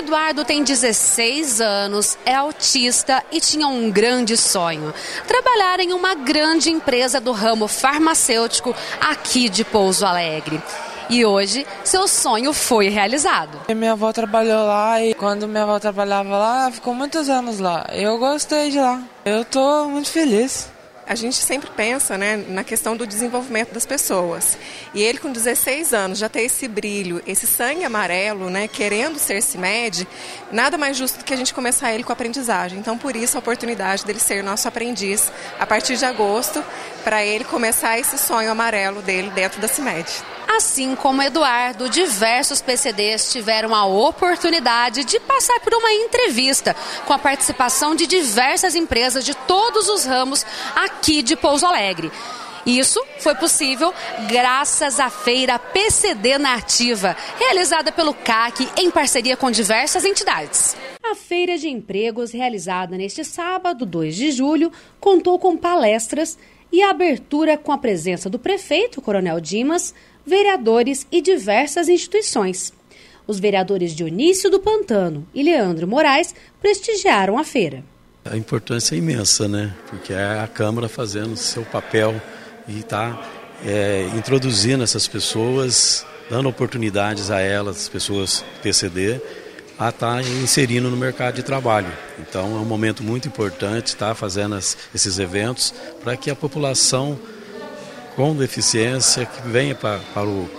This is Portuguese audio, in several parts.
Eduardo tem 16 anos, é autista e tinha um grande sonho: trabalhar em uma grande empresa do ramo farmacêutico aqui de Pouso Alegre. E hoje, seu sonho foi realizado. Minha avó trabalhou lá e quando minha avó trabalhava lá, ficou muitos anos lá. Eu gostei de lá. Eu tô muito feliz a gente sempre pensa né, na questão do desenvolvimento das pessoas. E ele, com 16 anos, já tem esse brilho, esse sangue amarelo, né, querendo ser CIMED, nada mais justo do que a gente começar ele com a aprendizagem. Então, por isso, a oportunidade dele ser nosso aprendiz a partir de agosto, para ele começar esse sonho amarelo dele dentro da CIMED. Assim como Eduardo, diversos PCDs tiveram a oportunidade de passar por uma entrevista com a participação de diversas empresas de todos os ramos aqui de Pouso Alegre. Isso foi possível graças à feira PCD Nativa, realizada pelo CAC em parceria com diversas entidades. A feira de empregos, realizada neste sábado, 2 de julho, contou com palestras e abertura com a presença do prefeito Coronel Dimas, vereadores e diversas instituições. Os vereadores Dionísio do Pantano e Leandro Moraes prestigiaram a feira. A importância é imensa, né? Porque é a Câmara fazendo seu papel e está é, introduzindo essas pessoas, dando oportunidades a elas, pessoas PCD, a estar tá inserindo no mercado de trabalho. Então é um momento muito importante estar tá fazendo as, esses eventos para que a população com deficiência que venha para, para o,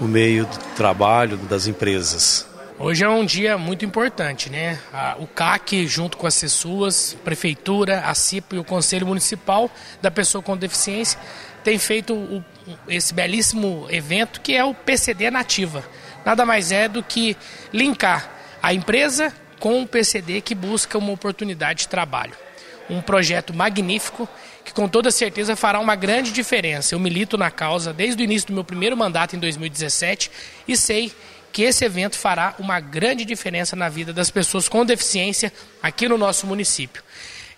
o meio do trabalho das empresas. Hoje é um dia muito importante, né? O CAC, junto com as CESUAS, Prefeitura, a CIPA e o Conselho Municipal da Pessoa com Deficiência, tem feito o, esse belíssimo evento que é o PCD Nativa. Nada mais é do que linkar a empresa com o PCD que busca uma oportunidade de trabalho. Um projeto magnífico que com toda certeza fará uma grande diferença. Eu milito na causa desde o início do meu primeiro mandato em 2017 e sei que esse evento fará uma grande diferença na vida das pessoas com deficiência aqui no nosso município.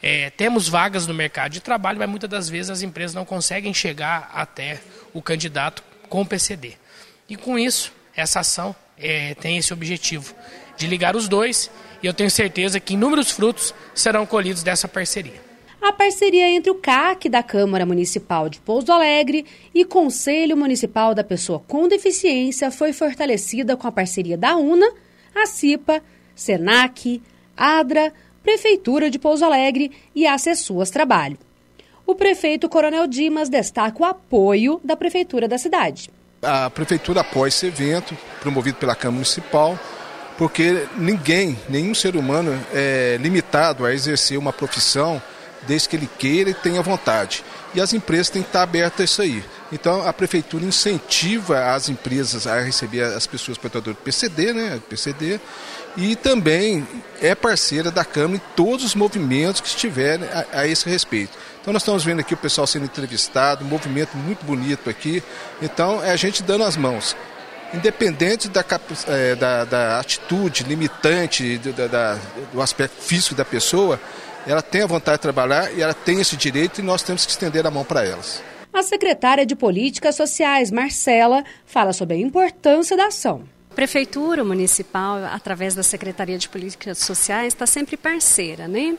É, temos vagas no mercado de trabalho, mas muitas das vezes as empresas não conseguem chegar até o candidato com o PCD. E com isso, essa ação é, tem esse objetivo de ligar os dois e eu tenho certeza que inúmeros frutos serão colhidos dessa parceria. A parceria entre o CAC da Câmara Municipal de Pouso Alegre e Conselho Municipal da Pessoa com Deficiência foi fortalecida com a parceria da UNA, a CIPA, SENAC, ADRA, Prefeitura de Pouso Alegre e a Acessuas Trabalho. O prefeito Coronel Dimas destaca o apoio da Prefeitura da cidade. A Prefeitura apoia esse evento, promovido pela Câmara Municipal, porque ninguém, nenhum ser humano é limitado a exercer uma profissão desde que ele queira e tenha vontade. E as empresas têm que estar abertas a isso aí. Então a prefeitura incentiva as empresas a receber as pessoas portadoras do PCD, né? PCD, e também é parceira da Câmara em todos os movimentos que estiverem a, a esse respeito. Então nós estamos vendo aqui o pessoal sendo entrevistado, um movimento muito bonito aqui. Então é a gente dando as mãos independente da, é, da, da atitude limitante, do, da, do aspecto físico da pessoa, ela tem a vontade de trabalhar e ela tem esse direito e nós temos que estender a mão para elas. A secretária de Políticas Sociais, Marcela, fala sobre a importância da ação. A Prefeitura Municipal, através da Secretaria de Políticas Sociais, está sempre parceira, né?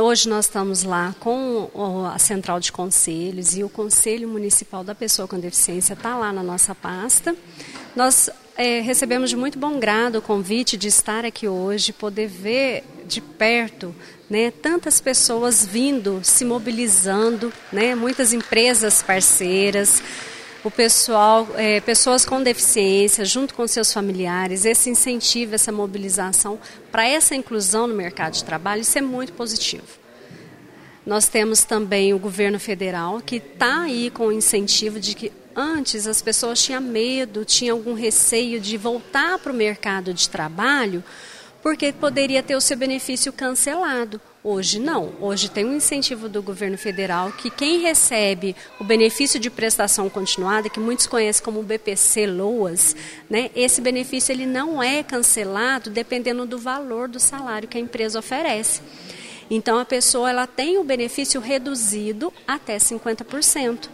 Hoje nós estamos lá com a Central de Conselhos e o Conselho Municipal da Pessoa com Deficiência está lá na nossa pasta. Nós é, recebemos de muito bom grado o convite de estar aqui hoje, poder ver de perto né, tantas pessoas vindo, se mobilizando, né, muitas empresas parceiras, o pessoal, é, pessoas com deficiência, junto com seus familiares, esse incentivo, essa mobilização para essa inclusão no mercado de trabalho, isso é muito positivo. Nós temos também o governo federal que está aí com o incentivo de que antes as pessoas tinham medo, tinham algum receio de voltar para o mercado de trabalho porque poderia ter o seu benefício cancelado. Hoje não. Hoje tem um incentivo do governo federal que quem recebe o benefício de prestação continuada, que muitos conhecem como BPC LOAS, né, esse benefício ele não é cancelado dependendo do valor do salário que a empresa oferece. Então a pessoa ela tem o benefício reduzido até 50%.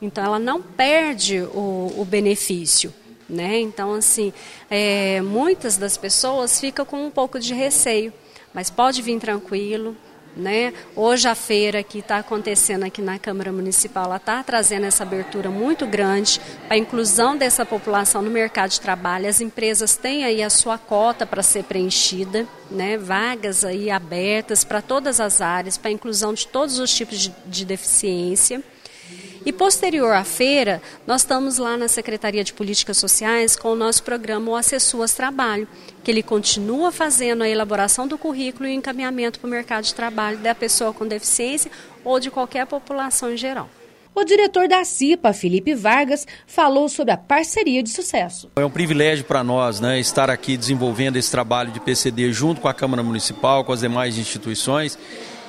Então ela não perde o, o benefício Né? Então, assim, é, muitas das pessoas ficam com um pouco de receio, mas pode vir tranquilo, né? Hoje a feira que está acontecendo aqui na Câmara Municipal, está trazendo essa abertura muito grande para a inclusão dessa população no mercado de trabalho. As empresas têm aí a sua cota para ser preenchida, né? vagas aí abertas para todas as áreas, para a inclusão de todos os tipos de, de deficiência. E posterior à feira, nós estamos lá na Secretaria de Políticas Sociais com o nosso programa O Acessuas Trabalho, que ele continua fazendo a elaboração do currículo e o encaminhamento para o mercado de trabalho da pessoa com deficiência ou de qualquer população em geral. O diretor da CIPA, Felipe Vargas, falou sobre a parceria de sucesso. É um privilégio para nós né, estar aqui desenvolvendo esse trabalho de PCD junto com a Câmara Municipal, com as demais instituições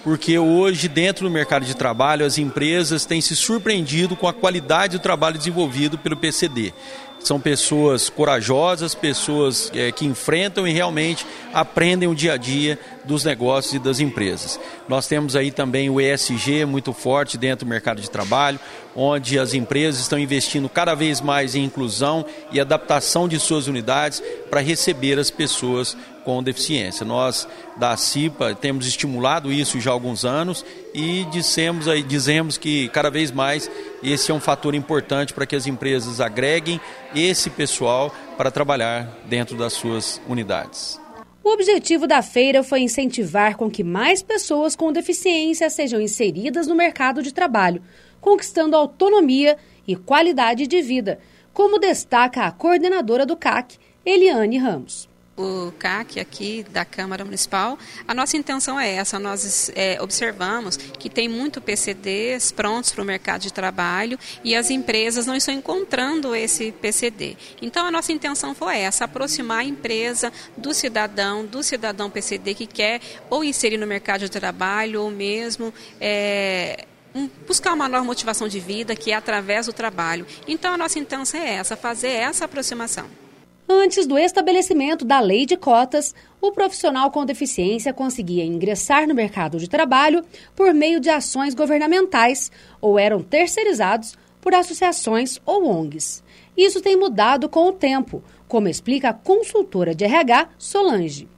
porque hoje, dentro do mercado de trabalho, as empresas têm se surpreendido com a qualidade do trabalho desenvolvido pelo PCD. São pessoas corajosas, pessoas é, que enfrentam e realmente aprendem o dia a dia dos negócios e das empresas. Nós temos aí também o ESG muito forte dentro do mercado de trabalho, onde as empresas estão investindo cada vez mais em inclusão e adaptação de suas unidades para receber as pessoas com deficiência. Nós da CIPA temos estimulado isso já há alguns anos e dissemos, aí, dizemos que cada vez mais esse é um fator importante para que as empresas agreguem esse pessoal para trabalhar dentro das suas unidades. O objetivo da feira foi incentivar com que mais pessoas com deficiência sejam inseridas no mercado de trabalho, conquistando autonomia e qualidade de vida, como destaca a coordenadora do CAC, Eliane Ramos o CAC aqui da Câmara Municipal, a nossa intenção é essa. Nós é, observamos que tem muito PCDs prontos para o mercado de trabalho e as empresas não estão encontrando esse PCD. Então a nossa intenção foi essa, aproximar a empresa do cidadão, do cidadão PCD que quer ou inserir no mercado de trabalho ou mesmo é, um, buscar uma nova motivação de vida que é através do trabalho. Então a nossa intenção é essa, fazer essa aproximação. Antes do estabelecimento da lei de cotas, o profissional com deficiência conseguia ingressar no mercado de trabalho por meio de ações governamentais ou eram terceirizados por associações ou ONGs. Isso tem mudado com o tempo, como explica a consultora de RH Solange.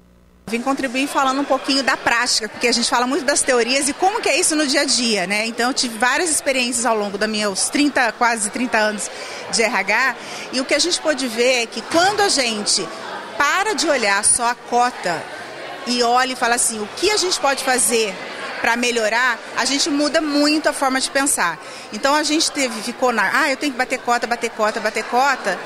Vim contribuir falando um pouquinho da prática, porque a gente fala muito das teorias e como que é isso no dia a dia, né? Então eu tive várias experiências ao longo da meus 30, quase 30 anos de RH, e o que a gente pode ver é que quando a gente para de olhar só a cota e olha e fala assim, o que a gente pode fazer para melhorar, a gente muda muito a forma de pensar. Então a gente teve, ficou na, ah, eu tenho que bater cota, bater cota, bater cota,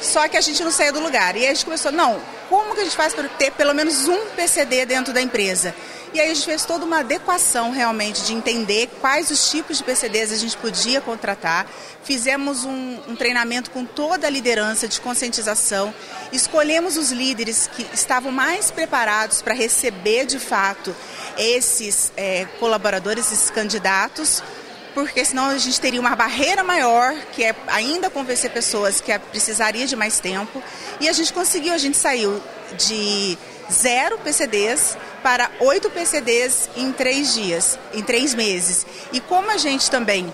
só que a gente não saía do lugar. E aí a gente começou, não, como que a gente faz para ter pelo menos um PCD dentro da empresa? E aí a gente fez toda uma adequação realmente de entender quais os tipos de PCDs a gente podia contratar. Fizemos um, um treinamento com toda a liderança de conscientização. Escolhemos os líderes que estavam mais preparados para receber de fato esses é, colaboradores, esses candidatos porque senão a gente teria uma barreira maior, que é ainda convencer pessoas que precisaria de mais tempo. E a gente conseguiu, a gente saiu de zero PCDs para oito PCDs em três dias, em três meses. E como a gente também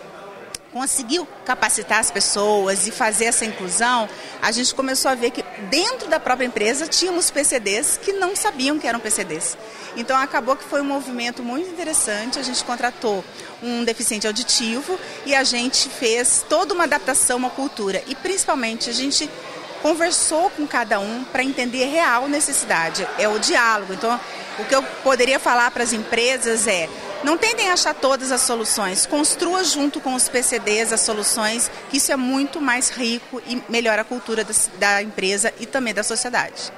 conseguiu capacitar as pessoas e fazer essa inclusão, a gente começou a ver que dentro da própria empresa tínhamos PCDs que não sabiam que eram PCDs. Então acabou que foi um movimento muito interessante. A gente contratou um deficiente auditivo e a gente fez toda uma adaptação à cultura e principalmente a gente conversou com cada um para entender a real necessidade. É o diálogo. Então, o que eu poderia falar para as empresas é não tentem achar todas as soluções, construa junto com os PCDs as soluções, que isso é muito mais rico e melhora a cultura da empresa e também da sociedade.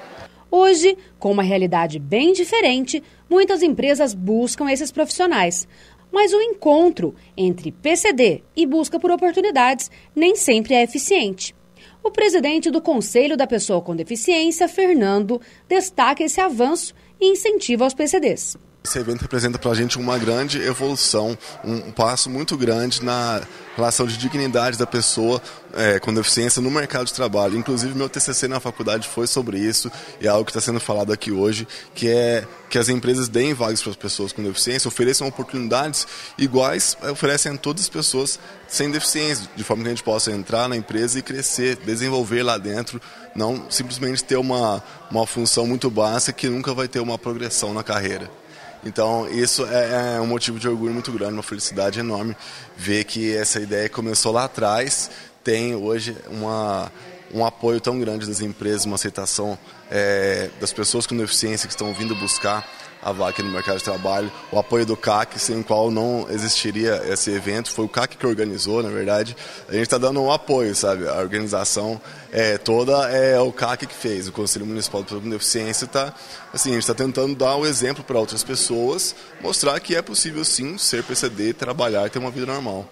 Hoje, com uma realidade bem diferente, muitas empresas buscam esses profissionais. Mas o encontro entre PCD e busca por oportunidades nem sempre é eficiente. O presidente do Conselho da Pessoa com Deficiência, Fernando, destaca esse avanço e incentiva aos PCDs. Esse evento representa para a gente uma grande evolução, um passo muito grande na relação de dignidade da pessoa é, com deficiência no mercado de trabalho. Inclusive, meu TCC na faculdade foi sobre isso e é algo que está sendo falado aqui hoje, que é que as empresas deem vagas para as pessoas com deficiência, ofereçam oportunidades iguais, é, oferecem a todas as pessoas sem deficiência, de forma que a gente possa entrar na empresa e crescer, desenvolver lá dentro, não simplesmente ter uma, uma função muito básica que nunca vai ter uma progressão na carreira. Então, isso é, é um motivo de orgulho muito grande, uma felicidade enorme ver que essa ideia começou lá atrás, tem hoje uma, um apoio tão grande das empresas, uma aceitação é, das pessoas com deficiência que estão vindo buscar a aqui no mercado de trabalho, o apoio do CAC, sem o qual não existiria esse evento, foi o CAC que organizou, na verdade. A gente está dando um apoio, sabe? A organização é, toda é o CAC que fez, o Conselho Municipal de Pessoas com Deficiência está, assim, a gente está tentando dar o um exemplo para outras pessoas, mostrar que é possível sim ser PCD, trabalhar e ter uma vida normal.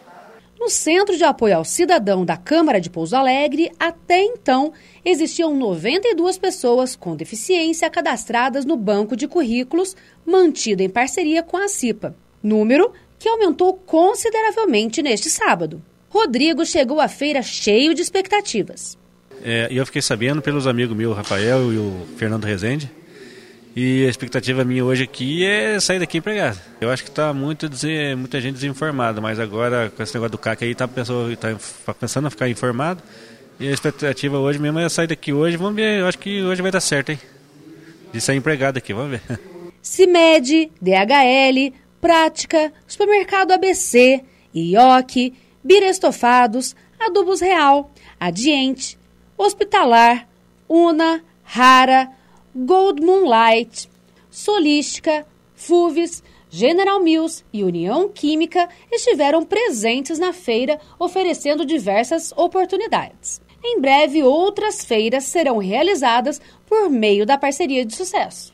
No Centro de Apoio ao Cidadão da Câmara de Pouso Alegre, até então, existiam 92 pessoas com deficiência cadastradas no banco de currículos, mantido em parceria com a CIPA. Número que aumentou consideravelmente neste sábado. Rodrigo chegou à feira cheio de expectativas. É, eu fiquei sabendo pelos amigos meus, Rafael e o Fernando Rezende, e a expectativa minha hoje aqui é sair daqui empregado. Eu acho que está muito, muita gente desinformada, mas agora com esse negócio do CAC aí está pensando, tá pensando em ficar informado. E a expectativa hoje mesmo é sair daqui hoje. Vamos ver, eu acho que hoje vai dar certo, hein? De sair empregado aqui, vamos ver. CIMED, DHL, Prática, Supermercado ABC, IOC, Bira Estofados, Adubos Real, Adiente, Hospitalar, Una, Rara, Gold Moonlight, Solística, FUVES, General Mills e União Química estiveram presentes na feira, oferecendo diversas oportunidades. Em breve, outras feiras serão realizadas por meio da parceria de sucesso.